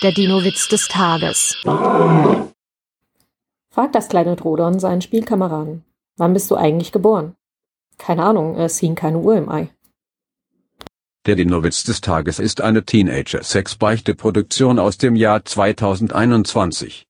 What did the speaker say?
Der Dino-Witz des Tages. Fragt das kleine Drodon seinen Spielkameraden. Wann bist du eigentlich geboren? Keine Ahnung, es hing keine Uhr im Ei. Der Dino-Witz des Tages ist eine Teenager-Sex-Beichte-Produktion aus dem Jahr 2021.